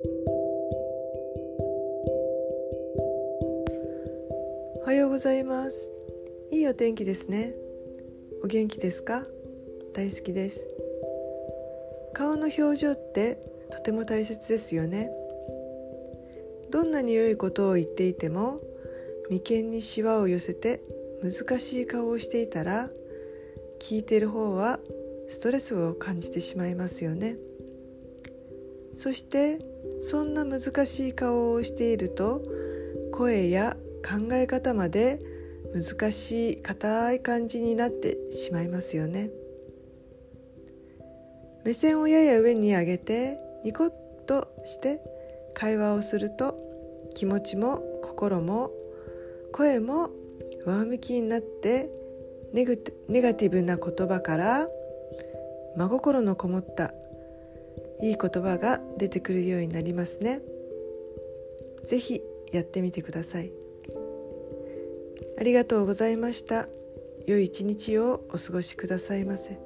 おはようございます。いいお天気ですね。お元気ですか？大好きです。顔の表情ってとても大切ですよね。どんなに良いことを言っていても眉間にしわを寄せて難しい顔をしていたら聞いている方はストレスを感じてしまいますよね。そしてそんな難しい顔をしていると声や考え方まで難しい硬い感じになってしまいますよね。目線をやや上に上げてニコッとして会話をすると気持ちも心も声も上向きになってネガティブな言葉から真心のこもったいい言葉が出てくるようになりますね。ぜひやってみてください。ありがとうございました。良い一日をお過ごしくださいませ。